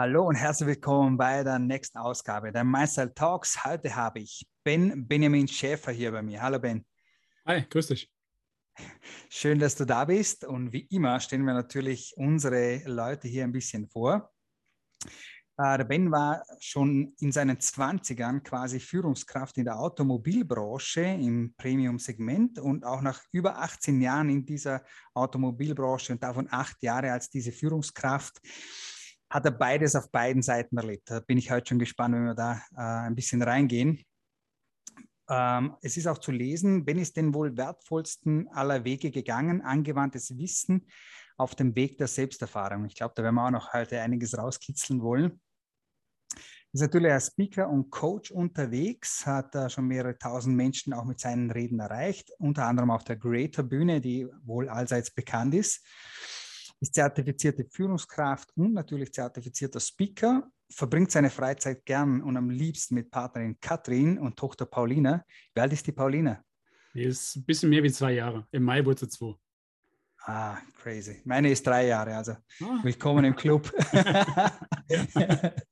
Hallo und herzlich willkommen bei der nächsten Ausgabe der Meister Talks. Heute habe ich Ben Benjamin Schäfer hier bei mir. Hallo Ben. Hi, grüß dich. Schön, dass du da bist und wie immer stellen wir natürlich unsere Leute hier ein bisschen vor. Äh, der Ben war schon in seinen 20ern quasi Führungskraft in der Automobilbranche im Premium-Segment und auch nach über 18 Jahren in dieser Automobilbranche und davon acht Jahre als diese Führungskraft hat er beides auf beiden Seiten erlebt. Da bin ich heute schon gespannt, wenn wir da äh, ein bisschen reingehen. Ähm, es ist auch zu lesen, Ben ist den wohl wertvollsten aller Wege gegangen, angewandtes Wissen auf dem Weg der Selbsterfahrung. Ich glaube, da werden wir auch noch heute einiges rauskitzeln wollen. Ist natürlich als Speaker und Coach unterwegs, hat uh, schon mehrere tausend Menschen auch mit seinen Reden erreicht, unter anderem auf der Creator Bühne, die wohl allseits bekannt ist ist zertifizierte Führungskraft und natürlich zertifizierter Speaker, verbringt seine Freizeit gern und am liebsten mit Partnerin Katrin und Tochter Paulina. Wie alt ist die Paulina? Die ist ein bisschen mehr wie zwei Jahre. Im Mai wurde sie zwei. Ah, crazy. Meine ist drei Jahre, also ah. willkommen im Club.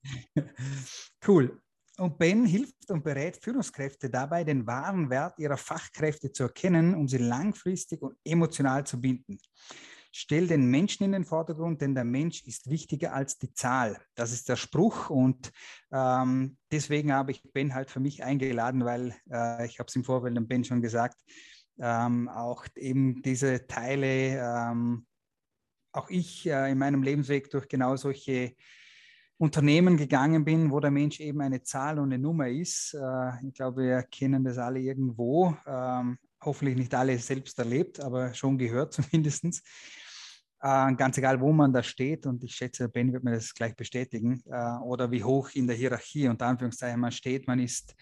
cool. Und Ben hilft und berät Führungskräfte dabei, den wahren Wert ihrer Fachkräfte zu erkennen, um sie langfristig und emotional zu binden. Stell den Menschen in den Vordergrund, denn der Mensch ist wichtiger als die Zahl. Das ist der Spruch und ähm, deswegen habe ich Ben halt für mich eingeladen, weil äh, ich habe es im Vorfeld dem Ben schon gesagt, ähm, auch eben diese Teile, ähm, auch ich äh, in meinem Lebensweg durch genau solche Unternehmen gegangen bin, wo der Mensch eben eine Zahl und eine Nummer ist. Äh, ich glaube, wir kennen das alle irgendwo. Ähm, hoffentlich nicht alle selbst erlebt, aber schon gehört zumindest. Äh, ganz egal, wo man da steht, und ich schätze, Ben wird mir das gleich bestätigen, äh, oder wie hoch in der Hierarchie unter Anführungszeichen man steht, man ist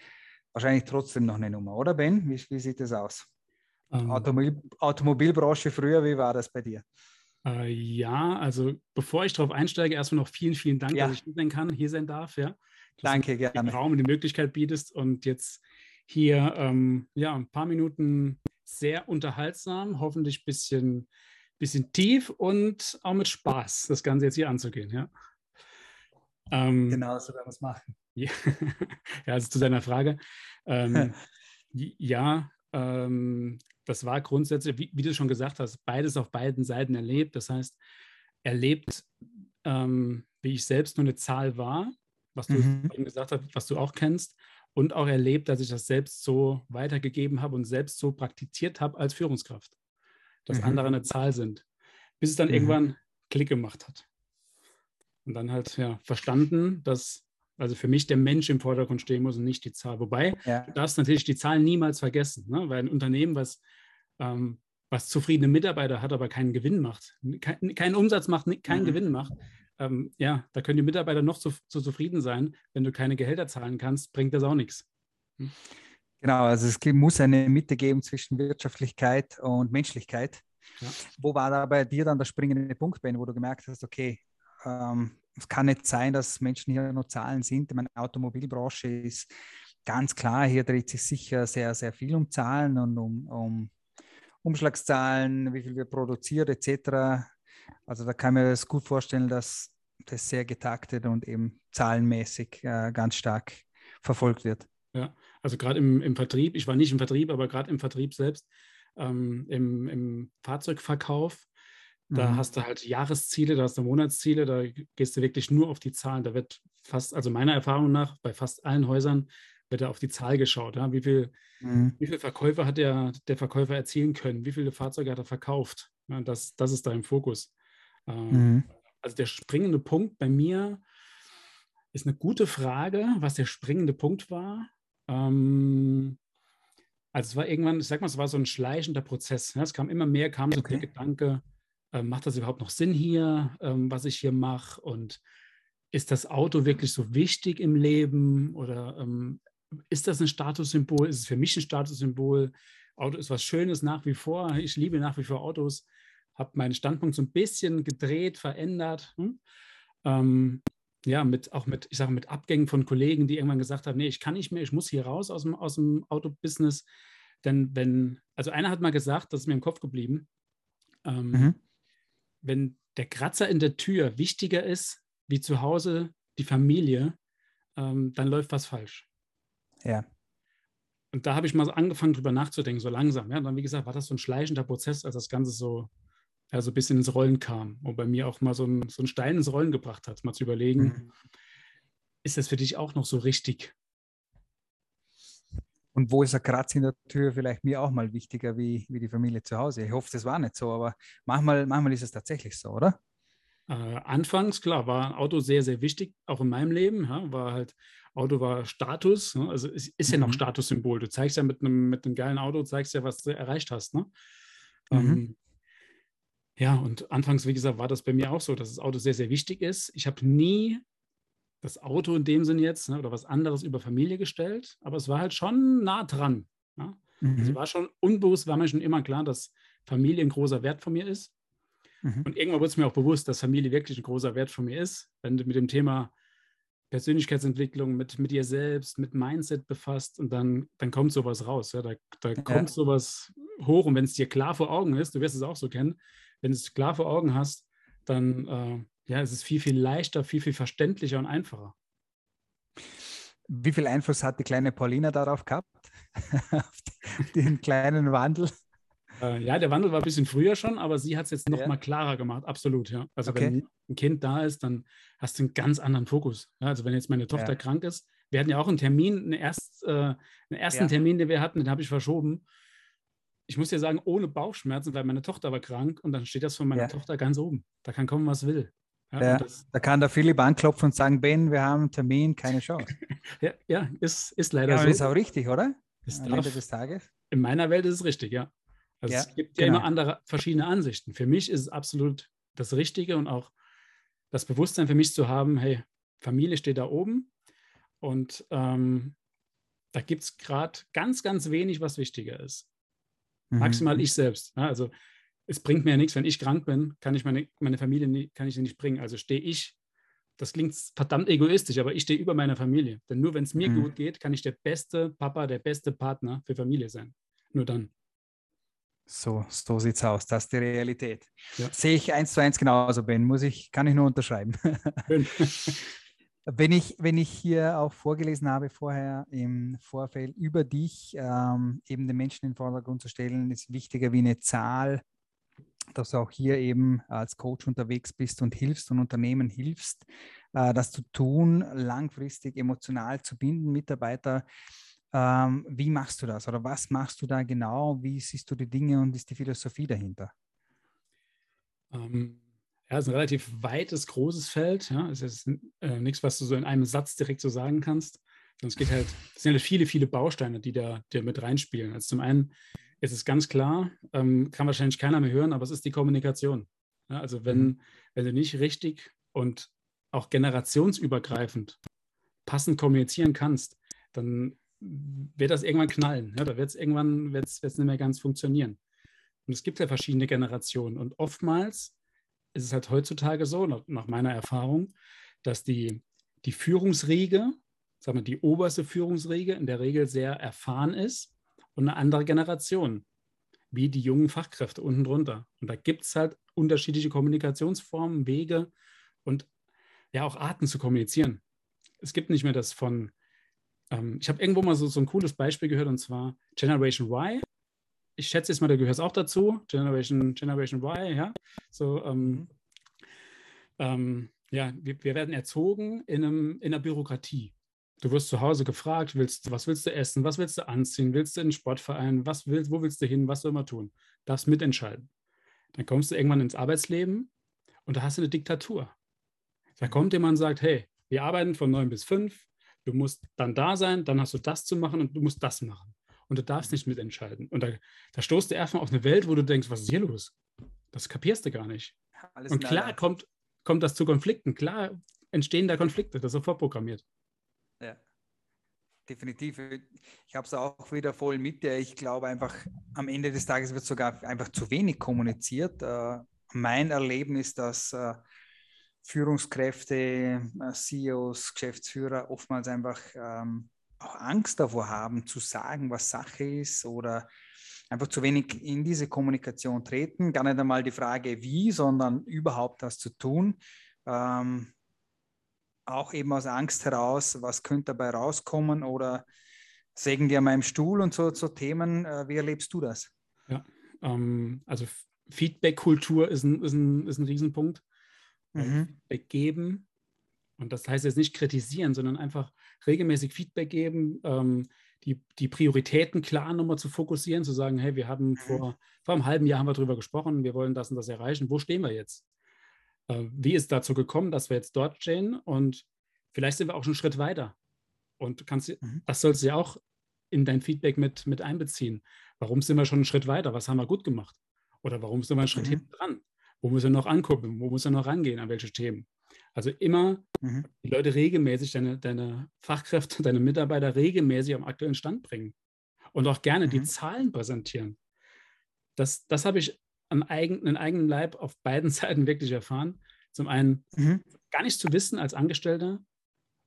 wahrscheinlich trotzdem noch eine Nummer, oder Ben? Wie, wie sieht das aus? Ähm, Automobil, Automobilbranche früher, wie war das bei dir? Äh, ja, also bevor ich darauf einsteige, erstmal noch vielen, vielen Dank, ja. dass ich hier sein kann, hier sein darf. Ja. Danke, gerne. Den Raum und die Möglichkeit bietest und jetzt hier ähm, ja, ein paar Minuten sehr unterhaltsam, hoffentlich ein bisschen bisschen tief und auch mit Spaß, das Ganze jetzt hier anzugehen. Ja? Ähm, genau, so werden wir es machen. Ja, also zu deiner Frage. Ähm, ja, ähm, das war grundsätzlich, wie, wie, du schon gesagt hast, beides auf beiden Seiten erlebt. Das heißt, erlebt, ähm, wie ich selbst nur eine Zahl war, was du mhm. gesagt hast, was du auch kennst, und auch erlebt, dass ich das selbst so weitergegeben habe und selbst so praktiziert habe als Führungskraft dass mhm. andere eine Zahl sind. Bis es dann mhm. irgendwann Klick gemacht hat. Und dann halt ja, verstanden, dass also für mich der Mensch im Vordergrund stehen muss und nicht die Zahl. Wobei, ja. du darfst natürlich die Zahlen niemals vergessen, ne? weil ein Unternehmen, was, ähm, was zufriedene Mitarbeiter hat, aber keinen Gewinn macht, kein, keinen Umsatz macht, keinen mhm. Gewinn macht, ähm, ja, da können die Mitarbeiter noch so, so, zufrieden sein. Wenn du keine Gehälter zahlen kannst, bringt das auch nichts. Hm? Genau, also es muss eine Mitte geben zwischen Wirtschaftlichkeit und Menschlichkeit. Ja. Wo war da bei dir dann der springende Punkt, Ben, wo du gemerkt hast, okay, ähm, es kann nicht sein, dass Menschen hier nur Zahlen sind. Meine Automobilbranche ist ganz klar, hier dreht sich sicher sehr, sehr viel um Zahlen und um, um Umschlagszahlen, wie viel wir produzieren etc. Also da kann man das gut vorstellen, dass das sehr getaktet und eben zahlenmäßig äh, ganz stark verfolgt wird. Ja, also gerade im, im Vertrieb, ich war nicht im Vertrieb, aber gerade im Vertrieb selbst, ähm, im, im Fahrzeugverkauf, da mhm. hast du halt Jahresziele, da hast du Monatsziele, da gehst du wirklich nur auf die Zahlen. Da wird fast, also meiner Erfahrung nach, bei fast allen Häusern wird da auf die Zahl geschaut. Ja? Wie viel, mhm. wie viel Verkäufer hat der, der Verkäufer erzielen können? Wie viele Fahrzeuge hat er verkauft? Ja, das, das ist da im Fokus. Ähm, mhm. Also der springende Punkt bei mir ist eine gute Frage, was der springende Punkt war. Ähm, also es war irgendwann, ich sag mal, es war so ein schleichender Prozess. Ja? Es kam immer mehr, kam so okay. der Gedanke, äh, macht das überhaupt noch Sinn hier, ähm, was ich hier mache? Und ist das Auto wirklich so wichtig im Leben? Oder ähm, ist das ein Statussymbol? Ist es für mich ein Statussymbol? Auto ist was Schönes nach wie vor. Ich liebe nach wie vor Autos. Habe meinen Standpunkt so ein bisschen gedreht, verändert. Hm? Ähm, ja, mit, auch mit, ich sage, mit Abgängen von Kollegen, die irgendwann gesagt haben, nee, ich kann nicht mehr, ich muss hier raus aus dem, aus dem Autobusiness. Denn wenn, also einer hat mal gesagt, das ist mir im Kopf geblieben, ähm, mhm. wenn der Kratzer in der Tür wichtiger ist, wie zu Hause die Familie, ähm, dann läuft was falsch. Ja. Und da habe ich mal angefangen, drüber nachzudenken, so langsam. Ja, und dann, wie gesagt, war das so ein schleichender Prozess, als das Ganze so, ja, so ein bisschen ins Rollen kam und bei mir auch mal so ein, so ein Stein ins Rollen gebracht hat, mal zu überlegen, mhm. ist das für dich auch noch so richtig? Und wo ist ein Kratz in der Tür vielleicht mir auch mal wichtiger wie, wie die Familie zu Hause? Ich hoffe, das war nicht so, aber manchmal, manchmal ist es tatsächlich so, oder? Äh, anfangs, klar, war ein Auto sehr, sehr wichtig, auch in meinem Leben. Ja, war halt, Auto war Status, ne? also es ist ja noch mhm. Statussymbol. Du zeigst ja mit einem, mit einem geilen Auto, zeigst ja, was du erreicht hast. Ne? Mhm. Ähm, ja, und anfangs, wie gesagt, war das bei mir auch so, dass das Auto sehr, sehr wichtig ist. Ich habe nie das Auto in dem Sinn jetzt ne, oder was anderes über Familie gestellt, aber es war halt schon nah dran. Also mhm. Also war schon unbewusst, war mir schon immer klar, dass Familie ein großer Wert von mir ist. Mhm. Und irgendwann wurde es mir auch bewusst, dass Familie wirklich ein großer Wert von mir ist. Wenn du mit dem Thema Persönlichkeitsentwicklung, mit, mit dir selbst, mit Mindset befasst und dann, dann kommt sowas raus. Ja? Da, da ja. kommt sowas hoch und wenn es dir klar vor Augen ist, du wirst es auch so kennen, wenn du es klar vor Augen hast, dann äh, ja, es ist viel, viel leichter, viel, viel verständlicher und einfacher. Wie viel Einfluss hat die kleine Paulina darauf gehabt? auf den kleinen Wandel? Äh, ja, der Wandel war ein bisschen früher schon, aber sie hat es jetzt noch ja. mal klarer gemacht, absolut, ja. Also okay. wenn ein Kind da ist, dann hast du einen ganz anderen Fokus. Ja, also wenn jetzt meine Tochter ja. krank ist, wir hatten ja auch einen Termin, einen, erst, äh, einen ersten Termin, den wir hatten, den habe ich verschoben. Ich muss dir sagen, ohne Bauchschmerzen, weil meine Tochter war krank und dann steht das von meiner Tochter ganz oben. Da kann kommen, was will. Ja, das, da kann der Philipp anklopfen und sagen, Ben, wir haben einen Termin, keine Chance. ja, ja, ist, ist leider ja, so. ist auch richtig, oder? Am Ende des Tages. In meiner Welt ist es richtig, ja. Also ja, es gibt ja genau. immer andere verschiedene Ansichten. Für mich ist es absolut das Richtige und auch das Bewusstsein für mich zu haben, hey, Familie steht da oben und ähm, da gibt es gerade ganz, ganz wenig, was wichtiger ist. Mhm. Maximal ich selbst. Ja, also es bringt mir ja nichts, wenn ich krank bin, kann ich meine, meine Familie nie, kann ich nicht bringen. Also stehe ich, das klingt verdammt egoistisch, aber ich stehe über meiner Familie. Denn nur wenn es mir mhm. gut geht, kann ich der beste Papa, der beste Partner für Familie sein. Nur dann. So, so sieht's aus. Das ist die Realität. Ja. Sehe ich eins zu eins genauso, Ben. Muss ich, kann ich nur unterschreiben. wenn ich, wenn ich hier auch vorgelesen habe vorher im Vorfeld über dich, ähm, eben den Menschen in den Vordergrund zu stellen, ist wichtiger wie eine Zahl, dass du auch hier eben als Coach unterwegs bist und hilfst und Unternehmen hilfst, äh, das zu tun, langfristig emotional zu binden, Mitarbeiter ähm, wie machst du das oder was machst du da genau? Wie siehst du die Dinge und ist die Philosophie dahinter? Ähm, ja, es ist ein relativ weites, großes Feld. Ja, es ist äh, nichts, was du so in einem Satz direkt so sagen kannst. Sondern es geht halt, es sind halt viele, viele Bausteine, die da, die mit reinspielen. Also zum einen ist es ganz klar, ähm, kann wahrscheinlich keiner mehr hören, aber es ist die Kommunikation. Ja, also wenn, mhm. wenn du nicht richtig und auch generationsübergreifend passend kommunizieren kannst, dann wird das irgendwann knallen. Ja, da wird es irgendwann wird's, wird's nicht mehr ganz funktionieren. Und es gibt ja verschiedene Generationen. Und oftmals ist es halt heutzutage so, nach meiner Erfahrung, dass die, die Führungsriege, sagen wir die oberste Führungsriege in der Regel sehr erfahren ist und eine andere Generation, wie die jungen Fachkräfte unten drunter. Und da gibt es halt unterschiedliche Kommunikationsformen, Wege und ja auch Arten zu kommunizieren. Es gibt nicht mehr das von ähm, ich habe irgendwo mal so, so ein cooles Beispiel gehört und zwar Generation Y. Ich schätze jetzt mal, da gehört es auch dazu. Generation, Generation Y, ja. So, ähm, mhm. ähm, ja, wir, wir, werden erzogen in, einem, in einer Bürokratie. Du wirst zu Hause gefragt, willst, was willst du essen, was willst du anziehen, willst du in den Sportverein, was willst, wo willst du hin, was soll man tun? Darfst mitentscheiden. Dann kommst du irgendwann ins Arbeitsleben und da hast du eine Diktatur. Da kommt jemand und sagt, hey, wir arbeiten von 9 bis 5, Du musst dann da sein, dann hast du das zu machen und du musst das machen. Und du darfst nicht mitentscheiden. Und da, da stoßt du erstmal auf eine Welt, wo du denkst, was ist hier los? Das kapierst du gar nicht. Alles und klar kommt, kommt das zu Konflikten. Klar entstehen da Konflikte, das ist sofort programmiert. Ja, definitiv. Ich habe es auch wieder voll mit dir. Ich glaube einfach, am Ende des Tages wird sogar einfach zu wenig kommuniziert. Äh, mein Erleben ist, dass äh, Führungskräfte, äh, CEOs, Geschäftsführer oftmals einfach ähm, auch Angst davor haben, zu sagen, was Sache ist oder einfach zu wenig in diese Kommunikation treten. Gar nicht einmal die Frage, wie, sondern überhaupt das zu tun. Ähm, auch eben aus Angst heraus, was könnte dabei rauskommen oder sägen die an meinem Stuhl und so, so Themen. Äh, wie erlebst du das? Ja, ähm, also Feedback-Kultur ist ein, ist, ein, ist ein Riesenpunkt. Mhm. Feedback geben. Und das heißt jetzt nicht kritisieren, sondern einfach regelmäßig Feedback geben, ähm, die, die Prioritäten klar nochmal zu fokussieren, zu sagen, hey, wir haben mhm. vor, vor einem halben Jahr haben wir darüber gesprochen, wir wollen das und das erreichen. Wo stehen wir jetzt? Äh, wie ist dazu gekommen, dass wir jetzt dort stehen? Und vielleicht sind wir auch schon einen Schritt weiter. Und kannst, mhm. das sollst du ja auch in dein Feedback mit, mit einbeziehen. Warum sind wir schon einen Schritt weiter? Was haben wir gut gemacht? Oder warum sind wir einen Schritt mhm. hinten dran? Wo müssen wir noch angucken? Wo müssen wir noch rangehen? An welche Themen? Also immer mhm. die Leute regelmäßig, deine, deine Fachkräfte, deine Mitarbeiter regelmäßig am aktuellen Stand bringen. Und auch gerne mhm. die Zahlen präsentieren. Das, das habe ich am eigenen, eigenen Leib auf beiden Seiten wirklich erfahren. Zum einen mhm. gar nicht zu wissen als Angestellter,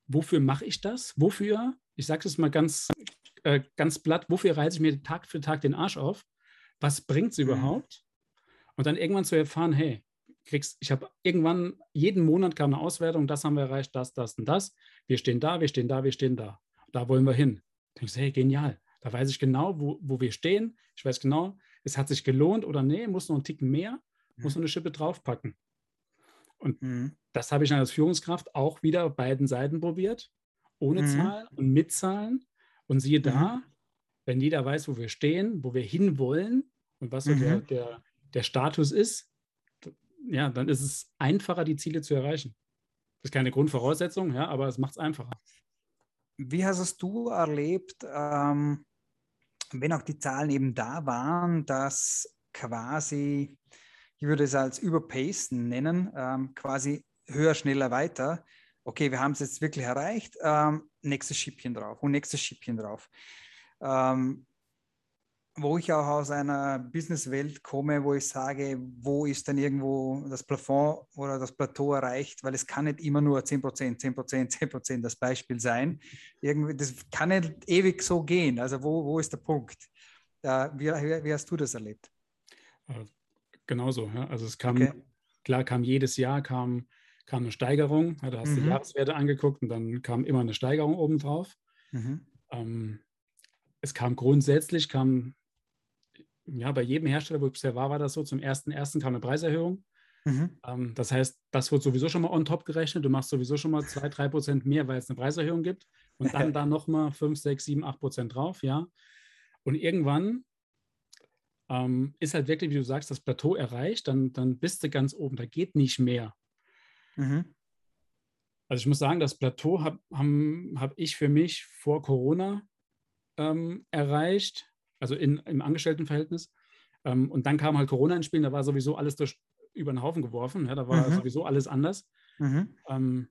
wofür mache ich das? Wofür? Ich sage es mal ganz, äh, ganz platt, wofür reiße ich mir Tag für Tag den Arsch auf? Was bringt es mhm. überhaupt? Und dann irgendwann zu erfahren, hey, kriegst, ich habe irgendwann, jeden Monat kam eine Auswertung, das haben wir erreicht, das, das und das. Wir stehen da, wir stehen da, wir stehen da. Da wollen wir hin. Da denkst du, hey, genial. Da weiß ich genau, wo, wo wir stehen. Ich weiß genau, es hat sich gelohnt oder nee, muss noch einen Ticken mehr, mhm. muss noch eine Schippe draufpacken. Und mhm. das habe ich als Führungskraft auch wieder auf beiden Seiten probiert, ohne mhm. Zahlen und mit Zahlen. Und siehe da, mhm. wenn jeder weiß, wo wir stehen, wo wir hinwollen und was so der, mhm. der, der Status ist, ja, dann ist es einfacher, die Ziele zu erreichen. Das ist keine Grundvoraussetzung, ja, aber es macht es einfacher. Wie hast du erlebt, ähm, wenn auch die Zahlen eben da waren, dass quasi, ich würde es als Überpacen nennen, ähm, quasi höher, schneller, weiter. Okay, wir haben es jetzt wirklich erreicht, ähm, nächstes Schippchen drauf und nächstes Schippchen drauf. Ähm, wo ich auch aus einer Businesswelt komme, wo ich sage, wo ist dann irgendwo das Plafond oder das Plateau erreicht, weil es kann nicht immer nur 10 Prozent, 10 Prozent, 10 Prozent das Beispiel sein. Irgendwie, das kann nicht ewig so gehen. Also wo, wo ist der Punkt? Äh, wie, wie, hast du das erlebt? Äh, genauso. Ja. Also es kam, okay. klar kam jedes Jahr kam, kam eine Steigerung. Ja, da hast du mhm. die Jahreswerte angeguckt und dann kam immer eine Steigerung obendrauf. Mhm. Ähm, es kam grundsätzlich, kam ja, bei jedem Hersteller, wo ich bisher war, war das so. Zum ersten ersten kam eine Preiserhöhung. Mhm. Ähm, das heißt, das wird sowieso schon mal on top gerechnet. Du machst sowieso schon mal 2, 3 Prozent mehr, weil es eine Preiserhöhung gibt. Und dann da nochmal 5, 6, 7, 8 Prozent drauf, ja. Und irgendwann ähm, ist halt wirklich, wie du sagst, das Plateau erreicht, dann, dann bist du ganz oben. Da geht nicht mehr. Mhm. Also ich muss sagen, das Plateau habe hab ich für mich vor Corona ähm, erreicht also in, im Angestelltenverhältnis. Ähm, und dann kam halt Corona ins Spiel, da war sowieso alles durch, über den Haufen geworfen, ja, da war mhm. sowieso alles anders. Mhm. Ähm,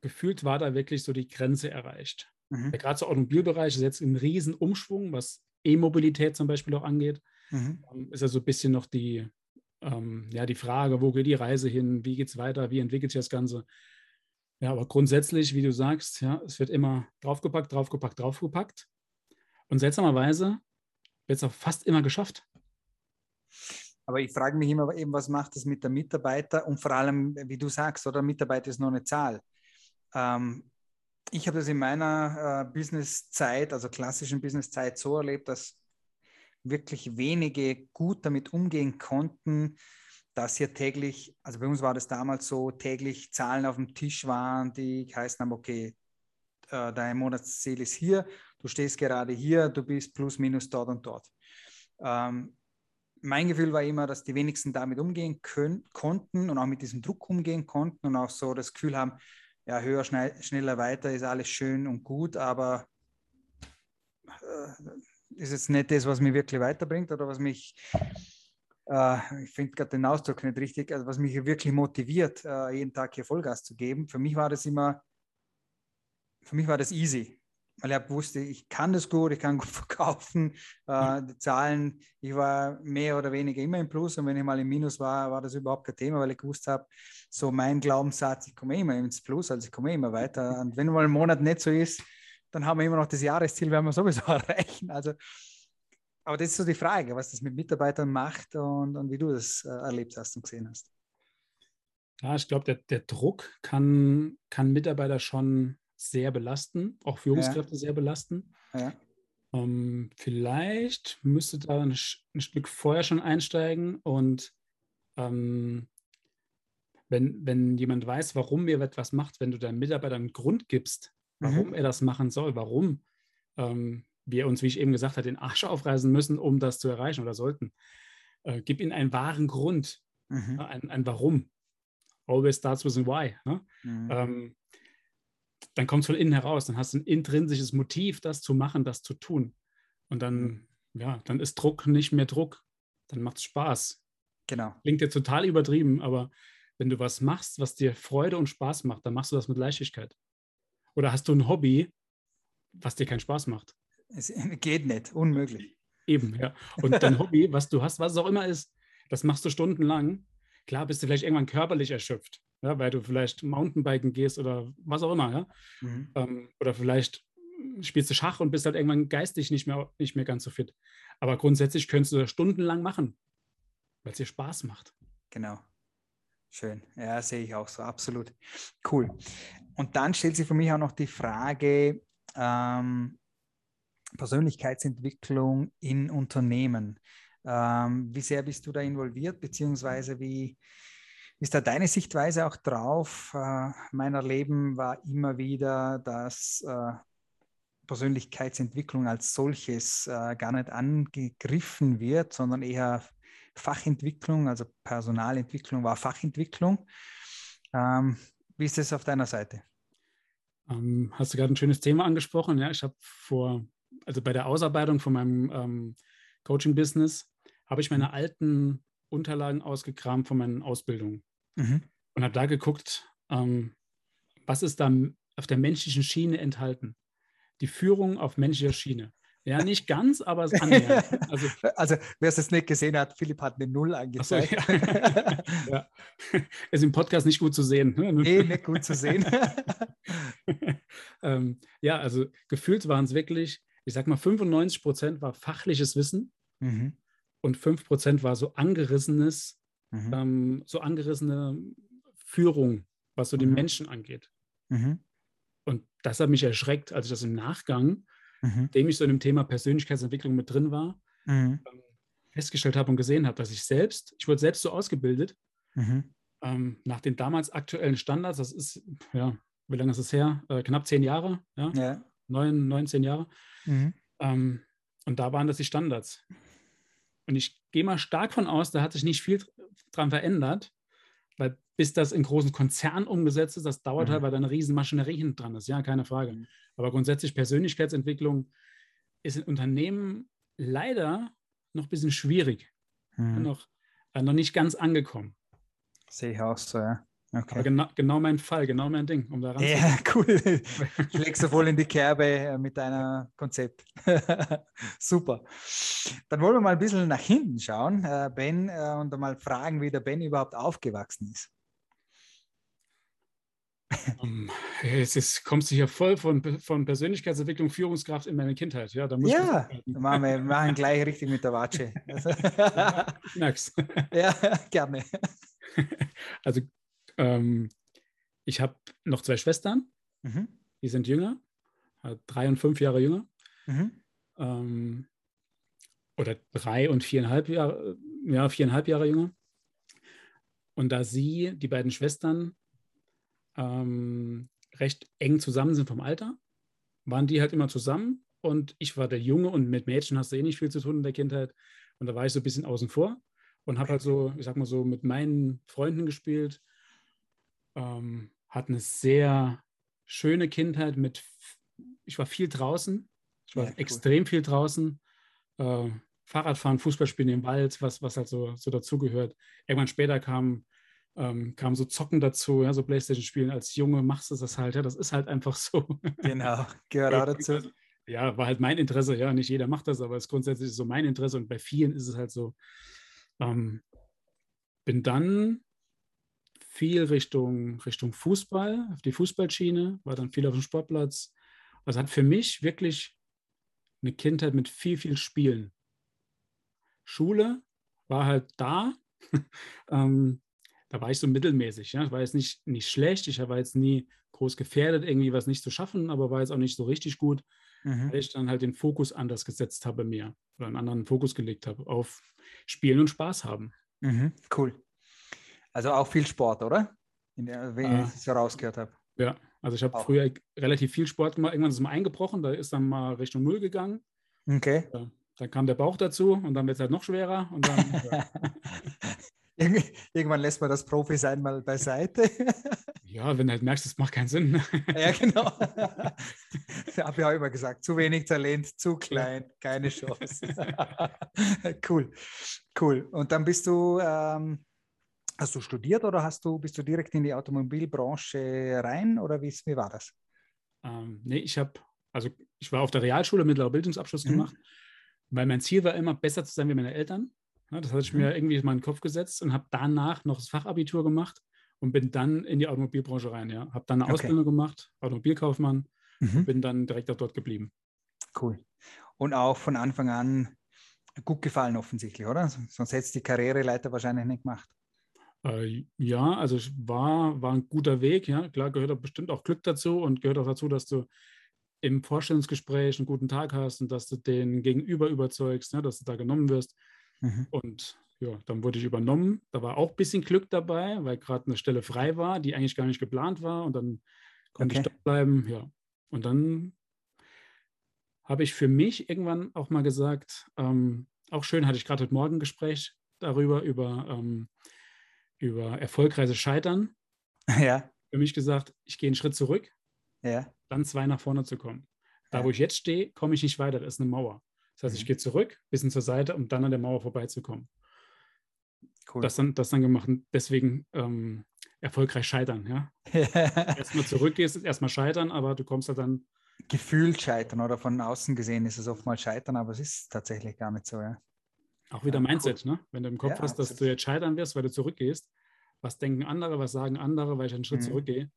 gefühlt war da wirklich so die Grenze erreicht. Mhm. Gerade so Automobilbereich ist jetzt ein Riesenumschwung, was E-Mobilität zum Beispiel auch angeht. Mhm. Ähm, ist ja so ein bisschen noch die, ähm, ja, die Frage, wo geht die Reise hin, wie geht es weiter, wie entwickelt sich das Ganze. Ja, aber grundsätzlich, wie du sagst, ja, es wird immer draufgepackt, draufgepackt, draufgepackt. Und seltsamerweise wird es auch fast immer geschafft. Aber ich frage mich immer eben, was macht das mit der Mitarbeiter und vor allem, wie du sagst, oder Mitarbeiter ist nur eine Zahl. Ähm, ich habe das in meiner äh, Businesszeit, also klassischen Businesszeit, so erlebt, dass wirklich wenige gut damit umgehen konnten, dass hier täglich, also bei uns war das damals so, täglich Zahlen auf dem Tisch waren, die geheißen haben, okay, äh, dein Monatsziel ist hier, du stehst gerade hier, du bist plus minus dort und dort. Ähm, mein Gefühl war immer, dass die wenigsten damit umgehen können, konnten und auch mit diesem Druck umgehen konnten und auch so das Gefühl haben, ja, höher, schnell, schneller, weiter ist alles schön und gut, aber äh, ist jetzt nicht das, was mich wirklich weiterbringt oder was mich, äh, ich finde gerade den Ausdruck nicht richtig, also was mich wirklich motiviert, äh, jeden Tag hier Vollgas zu geben. Für mich war das immer, für mich war das easy weil ich wusste, ich kann das gut, ich kann gut verkaufen. Äh, die Zahlen, ich war mehr oder weniger immer im Plus und wenn ich mal im Minus war, war das überhaupt kein Thema, weil ich gewusst habe, so mein Glaubenssatz, ich komme immer ins Plus, also ich komme immer weiter. Und wenn mal ein Monat nicht so ist, dann haben wir immer noch das Jahresziel, werden wir sowieso erreichen. Also, aber das ist so die Frage, was das mit Mitarbeitern macht und, und wie du das äh, erlebt hast und gesehen hast. Ja, ich glaube, der, der Druck kann, kann Mitarbeiter schon sehr belasten, auch Führungskräfte ja. sehr belasten. Ja. Ähm, vielleicht müsste da ein, ein, Stück vorher schon einsteigen und ähm, wenn, wenn jemand weiß, warum er etwas macht, wenn du deinem Mitarbeiter einen Grund gibst, warum mhm. er das machen soll, warum ähm, wir uns, wie ich eben gesagt habe, den Arsch aufreißen müssen, um das zu erreichen oder sollten, äh, gib ihnen einen wahren Grund, mhm. ein, ein Warum. Always starts with a why. Ne? Mhm. Ähm, dann kommt es von innen heraus, dann hast du ein intrinsisches Motiv, das zu machen, das zu tun. Und dann, ja, dann ist Druck nicht mehr Druck. Dann macht es Spaß. Genau. Klingt jetzt total übertrieben, aber wenn du was machst, was dir Freude und Spaß macht, dann machst du das mit Leichtigkeit. Oder hast du ein Hobby, was dir keinen Spaß macht? Es geht nicht, unmöglich. Eben, ja. Und dein Hobby, was du hast, was es auch immer ist, das machst du stundenlang. Klar bist du vielleicht irgendwann körperlich erschöpft, ja, weil du vielleicht Mountainbiken gehst oder was auch immer, ja. Mhm. Ähm, oder vielleicht spielst du Schach und bist halt irgendwann geistig nicht mehr, nicht mehr ganz so fit. Aber grundsätzlich könntest du das stundenlang machen, weil es dir Spaß macht. Genau. Schön. Ja, sehe ich auch so. Absolut. Cool. Und dann stellt sich für mich auch noch die Frage, ähm, Persönlichkeitsentwicklung in Unternehmen. Ähm, wie sehr bist du da involviert, beziehungsweise wie ist da deine Sichtweise auch drauf? Äh, mein Erleben war immer wieder, dass äh, Persönlichkeitsentwicklung als solches äh, gar nicht angegriffen wird, sondern eher Fachentwicklung, also Personalentwicklung war Fachentwicklung. Ähm, wie ist das auf deiner Seite? Ähm, hast du gerade ein schönes Thema angesprochen? Ja, ich habe vor, also bei der Ausarbeitung von meinem ähm, Coaching-Business, habe ich meine mhm. alten Unterlagen ausgekramt von meinen Ausbildungen mhm. und habe da geguckt, ähm, was ist da auf der menschlichen Schiene enthalten. Die Führung auf menschlicher Schiene. Ja, nicht ganz, aber es annähernd. Also, also wer es jetzt nicht gesehen hat, Philipp hat eine Null angezeigt. So, ja. ja. Ist im Podcast nicht gut zu sehen. Ne? Nee, nicht gut zu sehen. ähm, ja, also gefühlt waren es wirklich, ich sag mal, 95 Prozent war fachliches Wissen mhm. und 5 Prozent war so angerissenes, mhm. ähm, so angerissene Führung, was so mhm. die Menschen angeht. Mhm. Und das hat mich erschreckt, als ich das im Nachgang mhm. dem ich so in dem Thema Persönlichkeitsentwicklung mit drin war, mhm. ähm, festgestellt habe und gesehen habe, dass ich selbst, ich wurde selbst so ausgebildet, mhm. ähm, nach den damals aktuellen Standards, das ist, ja, wie lange ist es her? Äh, knapp zehn Jahre, ja? ja. Neun, neun, zehn Jahre. Mhm. Ähm, und da waren das die Standards. Und ich gehe mal stark von aus, da hat sich nicht viel dran verändert, weil bis das in großen Konzernen umgesetzt ist, das dauert mhm. halt, weil da eine riesen Maschinerie hinten dran ist, ja, keine Frage. Aber grundsätzlich Persönlichkeitsentwicklung ist in Unternehmen leider noch ein bisschen schwierig. Mhm. Noch, äh, noch nicht ganz angekommen. Sehe ich auch so, ja. Okay. Aber genau, genau mein Fall, genau mein Ding, um da Ja, cool. Schlägst du voll in die Kerbe äh, mit deinem Konzept. Super. Dann wollen wir mal ein bisschen nach hinten schauen, äh, Ben, und mal fragen, wie der Ben überhaupt aufgewachsen ist. Um, es ist, kommt sich ja voll von, von Persönlichkeitsentwicklung, Führungskraft in meine Kindheit. Ja, da muss ja machen wir machen gleich richtig mit der Watsche. ja, merk's. Ja, gerne. Also, ähm, ich habe noch zwei Schwestern, mhm. die sind jünger, äh, drei und fünf Jahre jünger. Mhm. Ähm, oder drei und viereinhalb Jahre, ja, viereinhalb Jahre jünger. Und da sie, die beiden Schwestern, ähm, recht eng zusammen sind vom Alter, waren die halt immer zusammen und ich war der Junge und mit Mädchen hast du eh nicht viel zu tun in der Kindheit und da war ich so ein bisschen außen vor und habe halt so, ich sag mal so, mit meinen Freunden gespielt, ähm, hatte eine sehr schöne Kindheit mit, ich war viel draußen, ich war ja, cool. extrem viel draußen, äh, Fahrradfahren, Fußballspielen im Wald, was, was halt so, so dazugehört. Irgendwann später kam ähm, kam so Zocken dazu, ja, so Playstation spielen. Als Junge machst du das halt, ja, das ist halt einfach so. Genau, gehört auch dazu. Ja, war halt mein Interesse, ja, nicht jeder macht das, aber es ist grundsätzlich so mein Interesse und bei vielen ist es halt so. Ähm, bin dann viel Richtung, Richtung Fußball, auf die Fußballschiene, war dann viel auf dem Sportplatz. Also hat für mich wirklich eine Kindheit mit viel, viel Spielen. Schule war halt da. ähm, da war ich so mittelmäßig. Ja? Ich war jetzt nicht, nicht schlecht, ich war jetzt nie groß gefährdet, irgendwie was nicht zu schaffen, aber war jetzt auch nicht so richtig gut, mhm. weil ich dann halt den Fokus anders gesetzt habe mir oder einen anderen Fokus gelegt habe auf Spielen und Spaß haben. Mhm. Cool. Also auch viel Sport, oder? Der, wenn äh, ich es so rausgehört habe. Ja, also ich habe früher relativ viel Sport gemacht. Irgendwann ist es mal eingebrochen, da ist dann mal Richtung Null gegangen. Okay. Ja, dann kam der Bauch dazu und dann wird es halt noch schwerer. Und dann, ja. Irgendwann lässt man das Profi-Sein mal beiseite. Ja, wenn du halt merkst, es macht keinen Sinn. Ja, genau. Da habe ich auch immer gesagt, zu wenig Talent, zu klein, keine Chance. Cool, cool. Und dann bist du, ähm, hast du studiert oder hast du, bist du direkt in die Automobilbranche rein oder wie, wie war das? Ähm, nee, ich habe, also ich war auf der Realschule, mittlerer Bildungsabschluss mhm. gemacht, weil mein Ziel war immer, besser zu sein wie meine Eltern. Ja, das hatte ich mhm. mir irgendwie in meinen Kopf gesetzt und habe danach noch das Fachabitur gemacht und bin dann in die Automobilbranche rein. Ja. Habe dann eine okay. Ausbildung gemacht, Automobilkaufmann, mhm. und bin dann direkt auch dort geblieben. Cool. Und auch von Anfang an gut gefallen offensichtlich, oder? Sonst hättest du die Karriereleiter wahrscheinlich nicht gemacht. Äh, ja, also es war, war ein guter Weg. Ja. Klar gehört auch bestimmt auch Glück dazu und gehört auch dazu, dass du im Vorstellungsgespräch einen guten Tag hast und dass du den Gegenüber überzeugst, ja, dass du da genommen wirst. Mhm. Und ja, dann wurde ich übernommen. Da war auch ein bisschen Glück dabei, weil gerade eine Stelle frei war, die eigentlich gar nicht geplant war. Und dann konnte okay. ich dort bleiben. Ja. Und dann habe ich für mich irgendwann auch mal gesagt, ähm, auch schön hatte ich gerade heute Morgen ein Gespräch darüber, über, ähm, über erfolgreiches Scheitern. Ja. Für mich gesagt, ich gehe einen Schritt zurück, ja. dann zwei nach vorne zu kommen. Da, ja. wo ich jetzt stehe, komme ich nicht weiter, das ist eine Mauer. Das heißt, mhm. ich gehe zurück, bisschen zur Seite, um dann an der Mauer vorbeizukommen. Cool. Das, dann, das dann gemacht und deswegen ähm, erfolgreich scheitern. Ja? erstmal zurückgehst, erstmal scheitern, aber du kommst ja dann. Gefühlt scheitern oder von außen gesehen ist es oftmals scheitern, aber es ist tatsächlich gar nicht so. Ja? Auch wieder ja, Mindset, cool. ne? wenn du im Kopf ja, hast, dass absolut. du jetzt scheitern wirst, weil du zurückgehst. Was denken andere, was sagen andere, weil ich einen Schritt mhm. zurückgehe,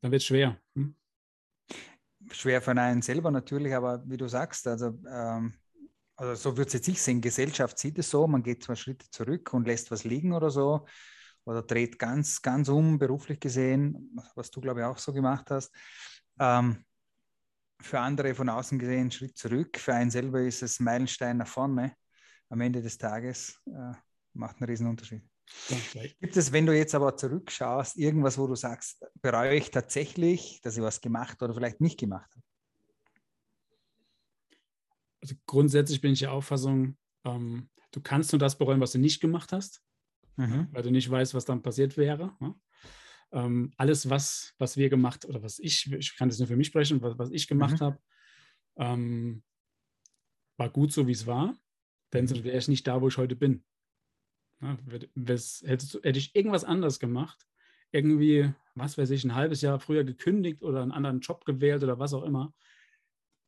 dann wird es schwer. Hm? Schwer für einen selber natürlich, aber wie du sagst, also ähm, also so würde es jetzt nicht sehen, Gesellschaft sieht es so, man geht zwei Schritte zurück und lässt was liegen oder so oder dreht ganz, ganz um, beruflich gesehen, was du, glaube ich, auch so gemacht hast. Ähm, für andere von außen gesehen Schritt zurück, für einen selber ist es Meilenstein nach vorne. Am Ende des Tages äh, macht einen riesen Unterschied. Gibt es, wenn du jetzt aber zurückschaust, irgendwas, wo du sagst, bereue ich tatsächlich, dass ich was gemacht oder vielleicht nicht gemacht habe? also grundsätzlich bin ich der Auffassung, ähm, du kannst nur das bereuen, was du nicht gemacht hast, mhm. weil du nicht weißt, was dann passiert wäre. Ne? Ähm, alles, was, was wir gemacht oder was ich, ich kann das nur für mich sprechen, was, was ich gemacht mhm. habe, ähm, war gut so, wie es war, sonst wäre ich nicht da, wo ich heute bin. Ja, hätte, hätte ich irgendwas anders gemacht, irgendwie, was weiß ich, ein halbes Jahr früher gekündigt oder einen anderen Job gewählt oder was auch immer,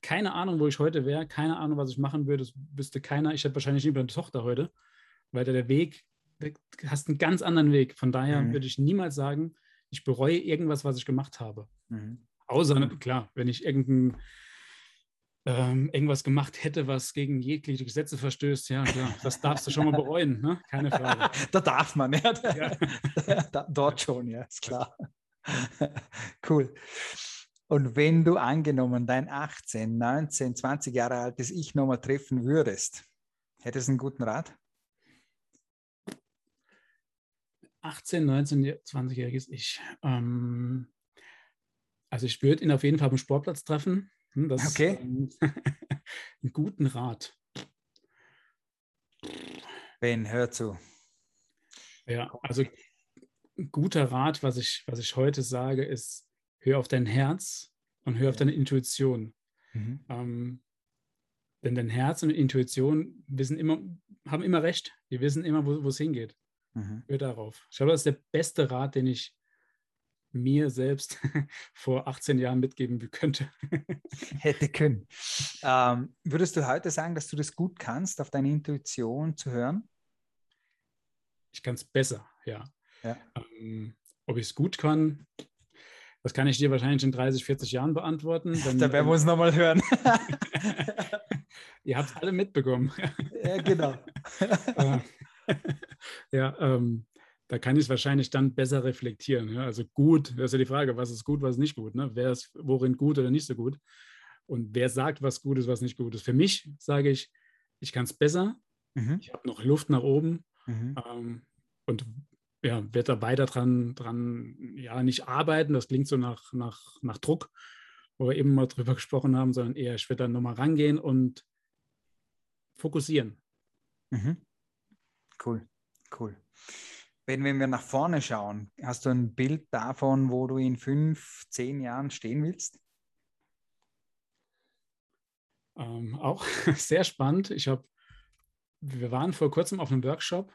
keine Ahnung, wo ich heute wäre, keine Ahnung, was ich machen würde. Das wüsste keiner. Ich hätte wahrscheinlich lieber eine Tochter heute, weil der Weg, du hast einen ganz anderen Weg. Von daher mhm. würde ich niemals sagen, ich bereue irgendwas, was ich gemacht habe. Mhm. Außer, klar, wenn ich irgendein, ähm, irgendwas gemacht hätte, was gegen jegliche Gesetze verstößt, ja, klar, das darfst du schon mal bereuen, ne? keine Frage. da darf man, ja. ja. da, dort schon, ja, ist klar. cool. Und wenn du angenommen dein 18, 19, 20 Jahre altes Ich nochmal treffen würdest, hättest du einen guten Rat? 18, 19, 20-jähriges Ich. Ähm, also ich würde ihn auf jeden Fall am Sportplatz treffen. Das, okay. Ähm, einen guten Rat. Ben, hör zu. Ja, also ein guter Rat, was ich, was ich heute sage, ist, hör auf dein Herz und hör auf deine Intuition. Mhm. Ähm, denn dein Herz und Intuition wissen immer, haben immer recht. Die wissen immer, wo es hingeht. Mhm. Hör darauf. Ich glaube, das ist der beste Rat, den ich mir selbst vor 18 Jahren mitgeben könnte. Hätte können. Ähm, würdest du heute sagen, dass du das gut kannst, auf deine Intuition zu hören? Ich kann es besser, ja. ja. Ähm, ob ich es gut kann, das kann ich dir wahrscheinlich in 30, 40 Jahren beantworten. Dann, da werden wir uns nochmal hören. Ihr habt es alle mitbekommen. ja, genau. ja, ähm, da kann ich es wahrscheinlich dann besser reflektieren. Ja? Also gut, das ist ja die Frage, was ist gut, was ist nicht gut. Ne? Wer ist worin gut oder nicht so gut? Und wer sagt, was gut ist, was nicht gut ist? Für mich sage ich, ich kann es besser. Mhm. Ich habe noch Luft nach oben mhm. ähm, und ja, werde da weiter dran, dran, ja, nicht arbeiten. Das klingt so nach, nach, nach Druck, wo wir eben mal drüber gesprochen haben, sondern eher, ich werde dann nochmal rangehen und fokussieren. Mhm. Cool, cool. Wenn, wenn wir nach vorne schauen, hast du ein Bild davon, wo du in fünf, zehn Jahren stehen willst? Ähm, auch sehr spannend. Ich habe, wir waren vor kurzem auf einem Workshop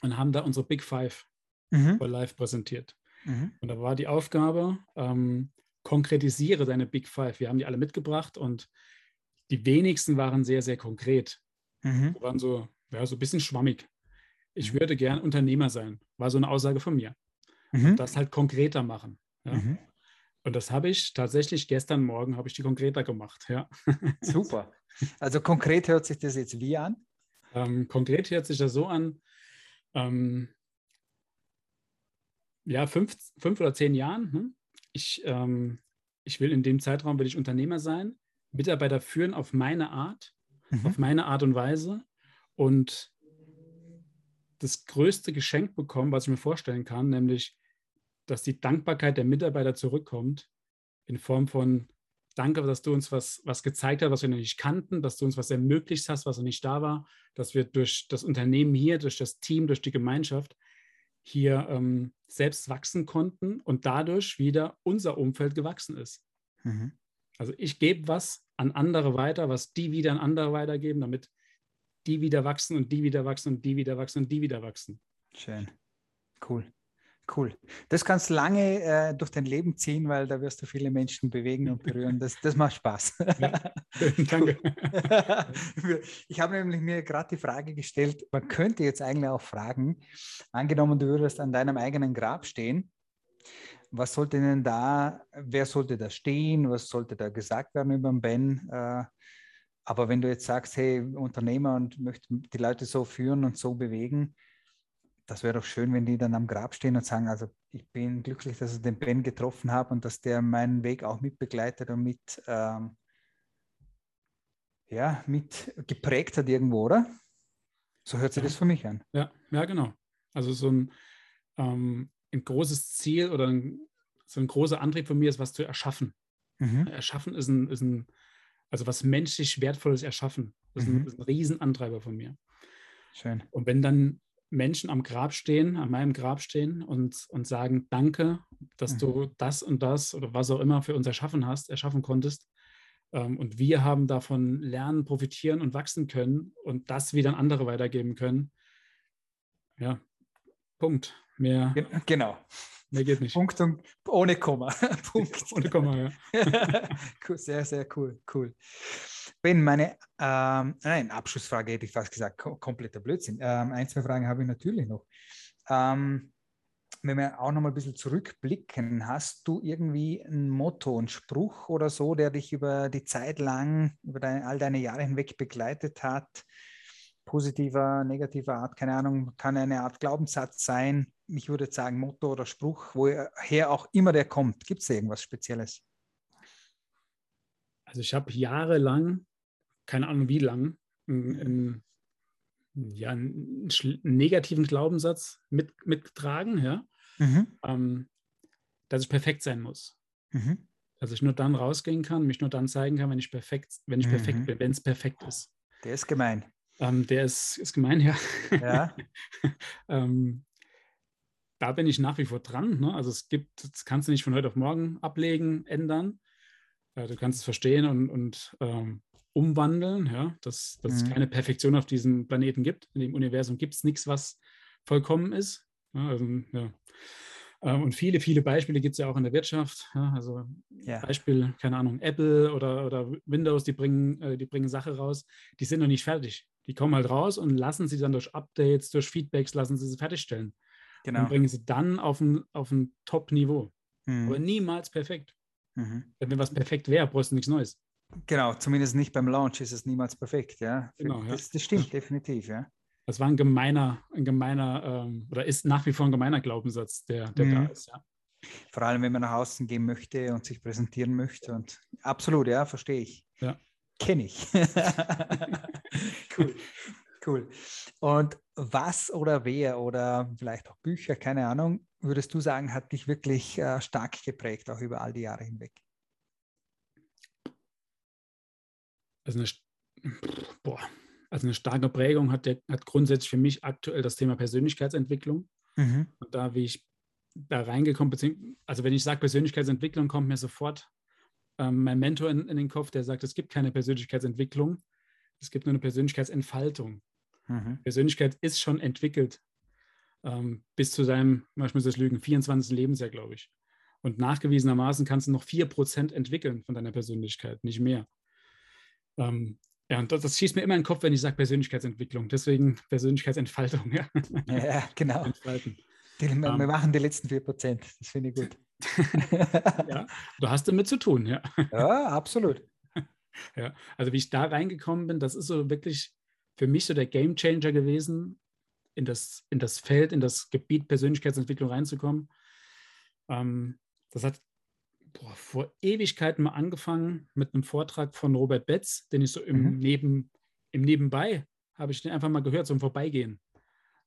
und haben da unsere Big Five mhm. live präsentiert. Mhm. Und da war die Aufgabe, ähm, konkretisiere deine Big Five. Wir haben die alle mitgebracht und die wenigsten waren sehr, sehr konkret. Mhm. waren so, ja, so ein bisschen schwammig ich würde gern Unternehmer sein, war so eine Aussage von mir. Mhm. das halt konkreter machen. Ja? Mhm. Und das habe ich tatsächlich gestern Morgen habe ich die konkreter gemacht. Ja. Super. Also konkret hört sich das jetzt wie an? Ähm, konkret hört sich das so an, ähm, ja, fünf, fünf oder zehn Jahren. Hm? Ich, ähm, ich will in dem Zeitraum will ich Unternehmer sein, Mitarbeiter führen auf meine Art, mhm. auf meine Art und Weise und das größte Geschenk bekommen, was ich mir vorstellen kann, nämlich, dass die Dankbarkeit der Mitarbeiter zurückkommt in Form von Danke, dass du uns was, was gezeigt hast, was wir noch nicht kannten, dass du uns was ermöglicht hast, was noch nicht da war, dass wir durch das Unternehmen hier, durch das Team, durch die Gemeinschaft hier ähm, selbst wachsen konnten und dadurch wieder unser Umfeld gewachsen ist. Mhm. Also ich gebe was an andere weiter, was die wieder an andere weitergeben, damit die wieder wachsen und die wieder wachsen und die wieder wachsen und die wieder wachsen. Schön. Cool. Cool. Das kannst du lange äh, durch dein Leben ziehen, weil da wirst du viele Menschen bewegen und berühren. Das, das macht Spaß. Ja, danke. ich habe nämlich mir gerade die Frage gestellt, man könnte jetzt eigentlich auch fragen, angenommen, du würdest an deinem eigenen Grab stehen, was sollte denn da, wer sollte da stehen, was sollte da gesagt werden über den Ben? Äh, aber wenn du jetzt sagst, hey, Unternehmer und möchte die Leute so führen und so bewegen, das wäre doch schön, wenn die dann am Grab stehen und sagen, also ich bin glücklich, dass ich den Ben getroffen habe und dass der meinen Weg auch mitbegleitet und mit, ähm, ja, mit geprägt hat irgendwo, oder? So hört sich ja. das für mich an. Ja, ja, genau. Also so ein, ähm, ein großes Ziel oder ein, so ein großer Antrieb von mir ist, was zu erschaffen. Mhm. Erschaffen ist ein, ist ein also was menschlich Wertvolles erschaffen. Das ist, mhm. ein, das ist ein Riesenantreiber von mir. Schön. Und wenn dann Menschen am Grab stehen, an meinem Grab stehen und, und sagen, danke, dass mhm. du das und das oder was auch immer für uns erschaffen hast, erschaffen konntest. Ähm, und wir haben davon lernen, profitieren und wachsen können und das wieder an andere weitergeben können. Ja, Punkt. Mehr. Genau. Mehr geht nicht. Punkt und ohne Komma. Punkt. Ohne Komma, ja. sehr, sehr cool, cool. Ben, meine, ähm, nein, Abschlussfrage hätte ich fast gesagt, kompletter Blödsinn. Ähm, ein, zwei Fragen habe ich natürlich noch. Ähm, wenn wir auch noch mal ein bisschen zurückblicken, hast du irgendwie ein Motto, einen Spruch oder so, der dich über die Zeit lang, über deine, all deine Jahre hinweg begleitet hat? Positiver, negativer Art, keine Ahnung, kann eine Art Glaubenssatz sein, ich würde sagen, Motto oder Spruch, woher auch immer der kommt. Gibt es da irgendwas Spezielles? Also ich habe jahrelang, keine Ahnung wie lang, einen, ja, einen, negativen Glaubenssatz mit, mitgetragen, ja, mhm. ähm, dass ich perfekt sein muss. Mhm. Dass ich nur dann rausgehen kann, mich nur dann zeigen kann, wenn ich perfekt, wenn ich mhm. perfekt bin, wenn es perfekt ist. Der ist gemein. Ähm, der ist, ist gemein, ja. ja. ähm, da bin ich nach wie vor dran. Ne? Also es gibt, das kannst du nicht von heute auf morgen ablegen, ändern. Äh, du kannst es verstehen und, und ähm, umwandeln, ja? dass, dass mhm. es keine Perfektion auf diesem Planeten gibt. In dem Universum gibt es nichts, was vollkommen ist. Ja, also, ja. Ähm, und viele, viele Beispiele gibt es ja auch in der Wirtschaft. Ja? Also. Beispiel, keine Ahnung, Apple oder, oder Windows, die bringen, äh, die bringen Sache raus, die sind noch nicht fertig. Die kommen halt raus und lassen sie dann durch Updates, durch Feedbacks, lassen sie sie fertigstellen. Genau. Und bringen sie dann auf ein, auf ein Top-Niveau. Mhm. Aber niemals perfekt. Mhm. Wenn was perfekt wäre, brauchst du nichts Neues. Genau, zumindest nicht beim Launch ist es niemals perfekt, ja. Genau, ja. Das, das, stimmt, definitiv, ja. Das war ein gemeiner, ein gemeiner, ähm, oder ist nach wie vor ein gemeiner Glaubenssatz, der, der mhm. da ist, ja. Vor allem, wenn man nach außen gehen möchte und sich präsentieren möchte. Und absolut, ja, verstehe ich. Ja. Kenne ich. cool. Cool. Und was oder wer oder vielleicht auch Bücher, keine Ahnung, würdest du sagen, hat dich wirklich äh, stark geprägt, auch über all die Jahre hinweg? Also eine, boah, also eine starke Prägung hat, der, hat grundsätzlich für mich aktuell das Thema Persönlichkeitsentwicklung. Mhm. Und da, wie ich da reingekommen bin, also wenn ich sage Persönlichkeitsentwicklung, kommt mir sofort ähm, mein Mentor in, in, den Kopf, der sagt, es gibt keine Persönlichkeitsentwicklung, es gibt nur eine Persönlichkeitsentfaltung. Mhm. Persönlichkeit ist schon entwickelt ähm, bis zu seinem, manchmal ist das Lügen, 24. Lebensjahr, glaube ich. Und nachgewiesenermaßen kannst du noch 4% entwickeln von deiner Persönlichkeit, nicht mehr. Ähm, ja, und das, das, schießt mir immer in den Kopf, wenn ich sage Persönlichkeitsentwicklung. Deswegen Persönlichkeitsentfaltung. Ja, ja genau. Entfalten. Die, wir ähm. machen die letzten 4%. Das finde ich gut. ja, du hast damit zu tun, ja. Ja, absolut. Ja, also wie ich da reingekommen bin, das ist so wirklich für mich so der Game Changer gewesen, in das, in das Feld, in das Gebiet Persönlichkeitsentwicklung reinzukommen. Ähm, das hat boah, vor Ewigkeiten mal angefangen mit einem Vortrag von Robert Betz, den ich so im, mhm. Neben, im Nebenbei habe ich den einfach mal gehört, so im Vorbeigehen.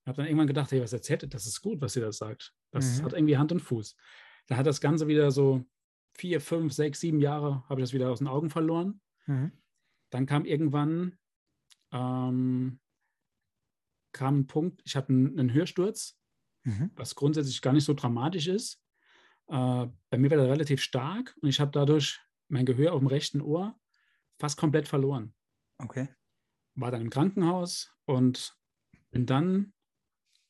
Ich habe dann irgendwann gedacht, hey, was erzählt ihr? Das ist gut, was ihr da sagt. Das mhm. hat irgendwie Hand und Fuß. Da hat das Ganze wieder so vier, fünf, sechs, sieben Jahre habe ich das wieder aus den Augen verloren. Mhm. Dann kam irgendwann ähm, kam ein Punkt, ich hatte einen, einen Hörsturz, mhm. was grundsätzlich gar nicht so dramatisch ist. Äh, bei mir war der relativ stark und ich habe dadurch mein Gehör auf dem rechten Ohr fast komplett verloren. Okay. War dann im Krankenhaus und bin dann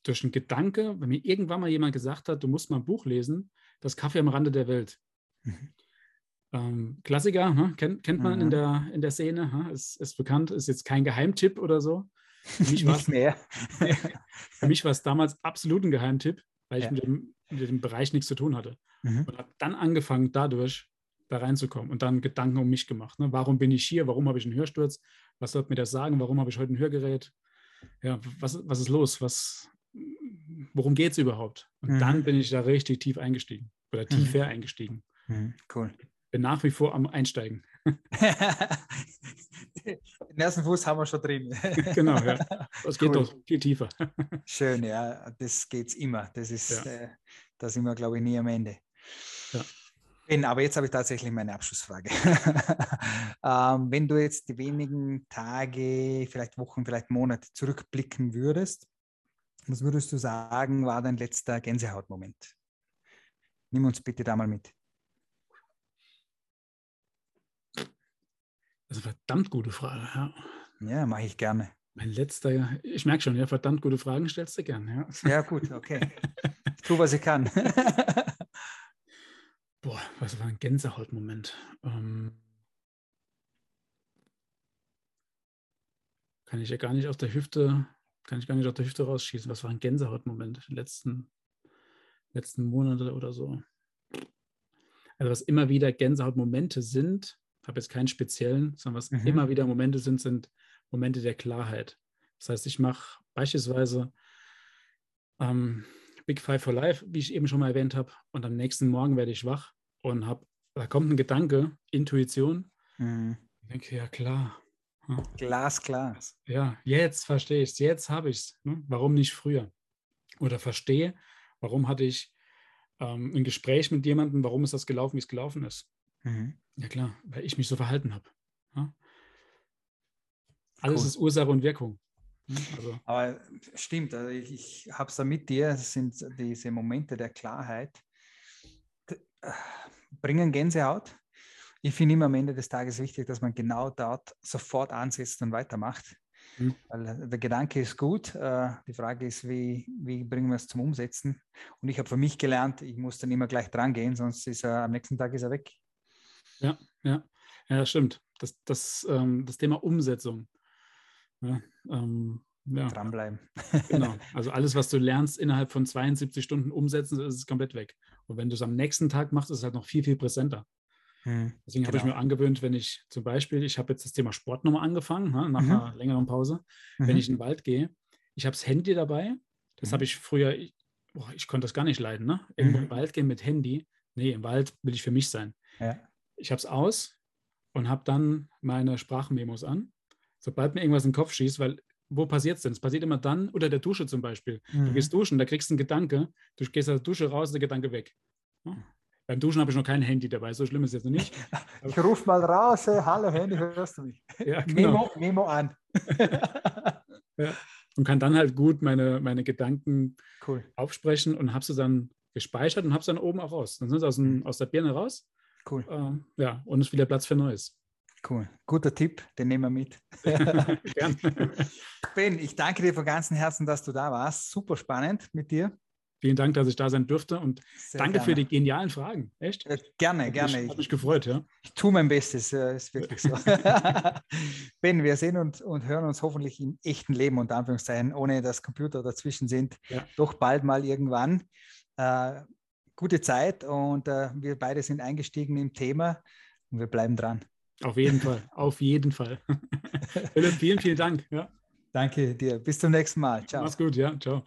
durch einen Gedanke, wenn mir irgendwann mal jemand gesagt hat, du musst mal ein Buch lesen, das Kaffee am Rande der Welt. Mhm. Ähm, Klassiker, ne? kennt, kennt man mhm. in, der, in der Szene, ne? ist, ist bekannt, ist jetzt kein Geheimtipp oder so. Für mich war es damals absolut ein Geheimtipp, weil ich ja. mit, dem, mit, dem, Bereich nichts zu tun hatte. Mhm. Und habe dann angefangen, dadurch da reinzukommen und dann Gedanken um mich gemacht. Ne? Warum bin ich hier? Warum habe ich einen Hörsturz? Was sollte mir das sagen? Warum habe ich heute ein Hörgerät? Ja, was, was ist los? Was, worum geht es überhaupt? Und mhm. dann bin ich da richtig tief eingestiegen oder tiefer mhm. eingestiegen. Mhm. Cool bin nach wie vor am Einsteigen. Den ersten Fuß haben wir schon drin. genau, ja. Das geht cool. doch viel tiefer. Schön, ja, das geht immer. Das ist, ja. äh, da sind wir, glaube ich, nie am Ende. Ja. Ben, aber jetzt habe ich tatsächlich meine Abschlussfrage. ähm, wenn du jetzt die wenigen Tage, vielleicht Wochen, vielleicht Monate zurückblicken würdest, was würdest du sagen, war dein letzter Gänsehautmoment? Nimm uns bitte da mal mit. Das ist eine verdammt gute Frage, ja. Ja, mache ich gerne. Mein letzter, ich merke schon, ja, verdammt gute Fragen stellst du gerne, ja. Ja, gut, okay. Ich tue, was ich kann. Boah, was war ein Gänsehautmoment? Ähm, kann ich ja gar nicht aus der Hüfte, kann ich gar nicht aus der Hüfte rausschießen. Was war ein Gänsehautmoment in den letzten, letzten Monate oder so? Also was immer wieder Gänsehautmomente sind, habe jetzt keinen speziellen, sondern was mhm. immer wieder Momente sind, sind Momente der Klarheit. Das heißt, ich mache beispielsweise ähm, Big Five for Life, wie ich eben schon mal erwähnt habe, und am nächsten Morgen werde ich wach und habe, da kommt ein Gedanke, Intuition. Mhm. Ich denke, ja klar. Ja. Glasklar. Ja, jetzt verstehe ich es, jetzt habe ich es. Ne? Warum nicht früher? Oder verstehe, warum hatte ich ähm, ein Gespräch mit jemandem, warum ist das gelaufen, wie es gelaufen ist. Mhm. Ja klar, weil ich mich so verhalten habe. Ja? Alles cool. ist Ursache und Wirkung. Also. Aber stimmt, also ich, ich habe es da mit dir, das sind diese Momente der Klarheit, bringen Gänsehaut. Ich finde immer am Ende des Tages wichtig, dass man genau dort sofort ansetzt und weitermacht. Mhm. Weil der Gedanke ist gut. Äh, die Frage ist, wie, wie bringen wir es zum Umsetzen? Und ich habe für mich gelernt, ich muss dann immer gleich dran gehen, sonst ist er am nächsten Tag ist er weg. Ja, ja, ja, stimmt. Das, das, ähm, das Thema Umsetzung. Ja, ähm, ja. Dranbleiben. genau. Also alles, was du lernst, innerhalb von 72 Stunden umsetzen, ist es komplett weg. Und wenn du es am nächsten Tag machst, ist es halt noch viel, viel präsenter. Hm, Deswegen genau. habe ich genau. mir angewöhnt, wenn ich zum Beispiel, ich habe jetzt das Thema Sport nochmal angefangen, ne, nach mhm. einer längeren Pause, mhm. wenn ich in den Wald gehe, ich habe das Handy dabei. Das mhm. habe ich früher, ich, boah, ich konnte das gar nicht leiden. Ne? Irgendwo mhm. im Wald gehen mit Handy. Nee, im Wald will ich für mich sein. Ja. Ich habe es aus und habe dann meine Sprachmemos an. Sobald mir irgendwas in den Kopf schießt, weil wo passiert es denn? Es passiert immer dann unter der Dusche zum Beispiel. Mhm. Du gehst duschen, da kriegst du einen Gedanke, du gehst aus der Dusche raus, der Gedanke weg. Ja? Beim Duschen habe ich noch kein Handy dabei, so schlimm ist es jetzt noch nicht. Ich rufe mal raus, hey, hallo Handy, hörst du mich? Ja, genau. Memo, Memo an. ja. Und kann dann halt gut meine, meine Gedanken cool. aufsprechen und habe sie dann gespeichert und habe sie dann oben auch raus. Dann sind sie aus, dem, mhm. aus der Birne raus. Cool. Äh, ja, und es ist wieder Platz für Neues. Cool. Guter Tipp, den nehmen wir mit. ben, ich danke dir von ganzem Herzen, dass du da warst. Super spannend mit dir. Vielen Dank, dass ich da sein durfte und Sehr danke gerne. für die genialen Fragen. Echt? Äh, gerne, gerne. Mich, hat mich gefreut, ja. Ich tue mein Bestes, äh, ist wirklich so. ben, wir sehen uns und hören uns hoffentlich im echten Leben, unter Anführungszeichen, ohne dass Computer dazwischen sind, ja. doch bald mal irgendwann. Äh, gute Zeit und äh, wir beide sind eingestiegen im Thema und wir bleiben dran. Auf jeden Fall, auf jeden Fall. Philipp, vielen, vielen Dank. Ja. Danke dir. Bis zum nächsten Mal. Ciao. Mach's gut, ja. Ciao.